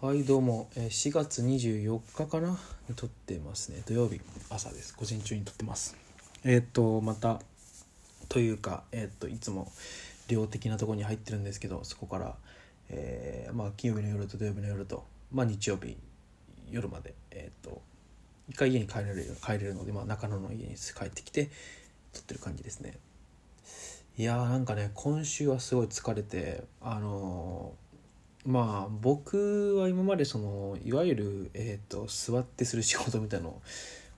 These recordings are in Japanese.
はいどうも、えー4月24日かな？に撮ってますね。土曜日朝です。午前中に撮ってます。えーっとまたというかえーっといつも量的なところに入ってるんですけどそこから、えーまあ金曜日の夜と土曜日の夜とまあ日曜日夜までえっと一回家に帰れる帰れるので、まあ、中野の家に帰ってきて撮ってる感じですね。いやーなんかね今週はすごい疲れてあのーまあ僕は今までそのいわゆる、えー、と座ってする仕事みたいなの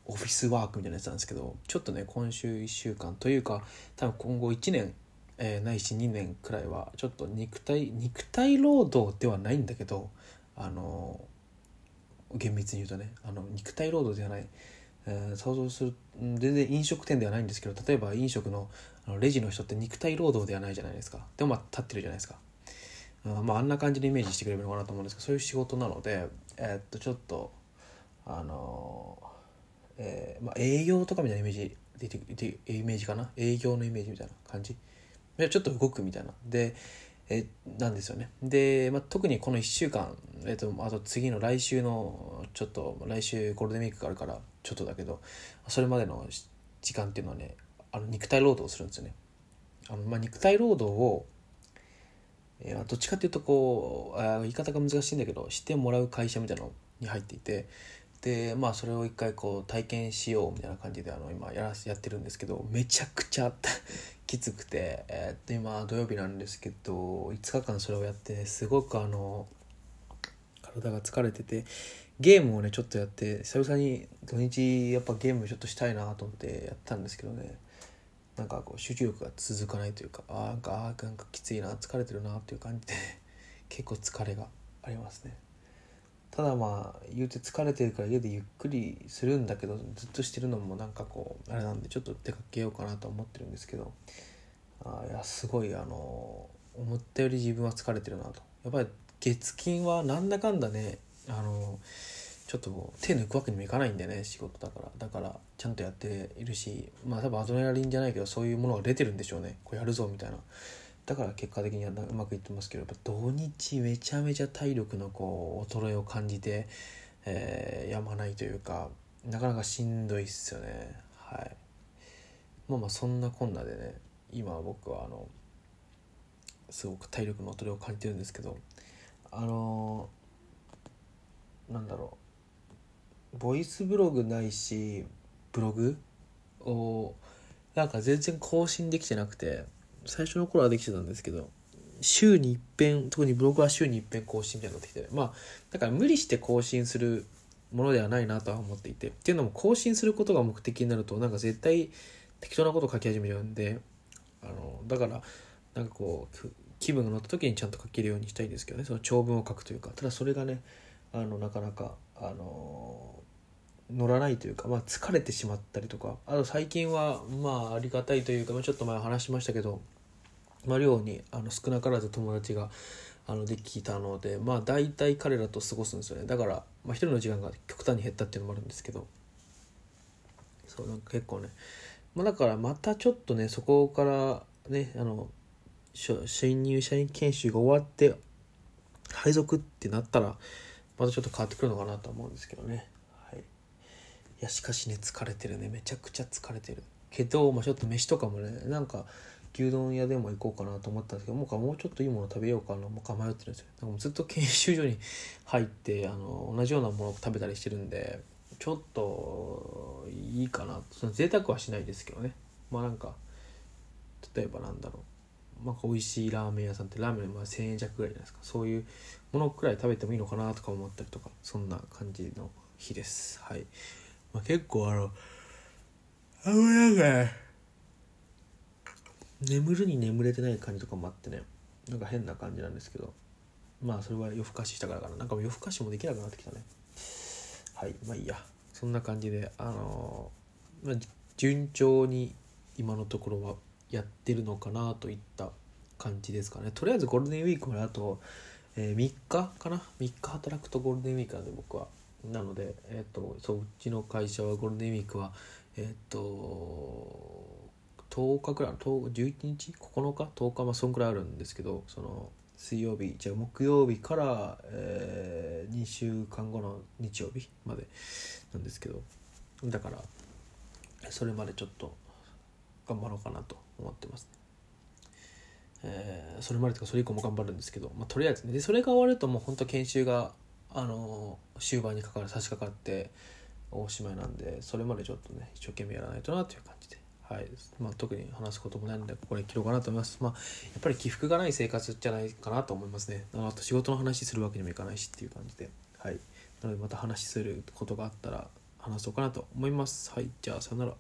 オフィスワークみたいなやつなんですけどちょっとね今週1週間というか多分今後1年、えーないし2年くらいはちょっと肉体肉体労働ではないんだけどあの厳密に言うとねあの肉体労働ではない、えー想像する全然飲食店ではないんですけど例えば飲食のあのレジの人って肉体労働ではないじゃないですか。でもまあ立ってるじゃないですか。まああんな感じでイメージしてくれるのかなと思うんですけどそういう仕事なのでえーっとちょっとあのーえーまあ、営業とかみたいなイメージででイメージかな？営業のイメージみたいな感じ？でちょっと動くみたいな。でえなんですよね。で、まあ、特にこの1週間、えっとあと次の来週のちょっと来週ゴールデンウィークがあるからちょっとだけどそれまでの時間っていうのはねあの肉体労働をするんですよね。あの、まあ、肉体労働をえーどっちかっていうとこうあ言い方が難しいんだけどしてもらう会社みたいなのに入っていてでまあそれを一回こう体験しようみたいな感じであの今やらやってるんですけどめちゃくちゃ きつくて、えーっと今土曜日なんですけど5日間それをやってすごくあの体が疲れててゲームをねちょっとやって久々に土日やっぱゲームちょっとしたいなと思ってやったんですけどね。なんかこう集中力が続かないというかあなんかあなんかきついな疲れてるなっていう感じで 結構疲れがありますね。ただまあ言うて疲れてるから家でゆっくりするんだけどずっとしてるのもなんかこうあれなんでちょっと出かけようかなと思ってるんですけどあいやすごいあの思ったより自分は疲れてるなと。やっぱり月金はなんだかんだねあのちょっと手抜くわけにもいかないんでね仕事だから。だからちゃんとやっているしまあ多分アドレナリンじゃないけどそういうものが出てるんでしょうね。こうやるぞみたいな。だから結果的にはうまくいってますけどやっぱ土日めちゃめちゃ体力のこう衰えを感じて、えーやまないというかなかなかしんどいっすよね。はい。まあまあそんなこんなでね今僕はあのすごく体力の衰えを感じてるんですけどあのなんだろう。ボイスブログないしブログ？をなんか全然更新できてなくて最初の頃はできてたんですけど週に一遍特にブログは週に一遍更新みたいになってきてまあだから無理して更新するものではないなとは思っていてっていうのも更新することが目的になるとなんか絶対適当なこと書き始めちゃうんであのだからなんかこう気分が乗った時にちゃんと書けるようにしたいんですけどねその長文を書くというかただそれがねあのなかなかあの乗らないというか、まあ、疲れてしまったりとかあと最近はまあありがたいというか、まあ、ちょっと前話しましたけど、まあ、寮にあの少なからず友達があのできたのでまあ大体彼らと過ごすんですよね。だから、まあ、一人の時間が極端に減ったっていうのもあるんですけどそうなんか結構ね、まあ、だからまたちょっとねそこからねあの新入社員研修が終わって配属ってなったらまたちょっと変わってくるのかなと思うんですけどね。いやしかしね疲れてるね。めちゃくちゃ疲れてる。けど、まあ、ちょっと飯とかもねなんか牛丼屋でも行こうかなと思ったんですけどもうもうちょっといいもの食べようかな。もうか迷ってるんですよ。なんかもうずっと研修所に入ってあの同じようなものを食べたりしてるんでちょっといいかなその贅沢はしないですけどね。まあなんか例えばなんだろう。まあ美味しいラーメン屋さんってラーメンまあ1000円弱ぐらいじゃないですか。そういうものくらい食べてもいいのかなとか思ったりとかそんな感じの日です。はい、まあ、結構あのあんまなんか眠るに眠れてない感じとかもあってね。なんか変な感じなんですけど。まあそれは夜更かししたからかな。なんかもう夜更かしもできなくなってきたね。はいまあいいや。そんな感じであのまあ順調に今のところはやってるのかなといった感じですかね。とりあえずゴールデンウィークまであと、えー3日かな。3日働くとゴールデンウィークなんで僕は。なのでえっ、とそううちの会社はゴールデンウィークはえっ、と10日くらい11日？9日？10日まあそんくらいあるんですけどその水曜日じゃ木曜日から、ええー、2週間後の日曜日までなんですけどだからそれまでちょっと頑張ろうかなと思ってますね。えー、それまでとかそれ以降も頑張るんですけど、まあ、とりあえずね。でそれが終わるともう本当研修が、あの終盤にかかる差し掛かっておしまいなんでそれまでちょっとね一生懸命やらないとなという感じで。はいまあ、特に話すこともないのでここで切ろうかなと思います。まあ、やっぱり起伏がない生活じゃないかなと思いますね。あと仕事の話するわけにもいかないしっていう感じで。はい。なのでまた話することがあったら話そうかなと思います。はい。じゃあさよなら。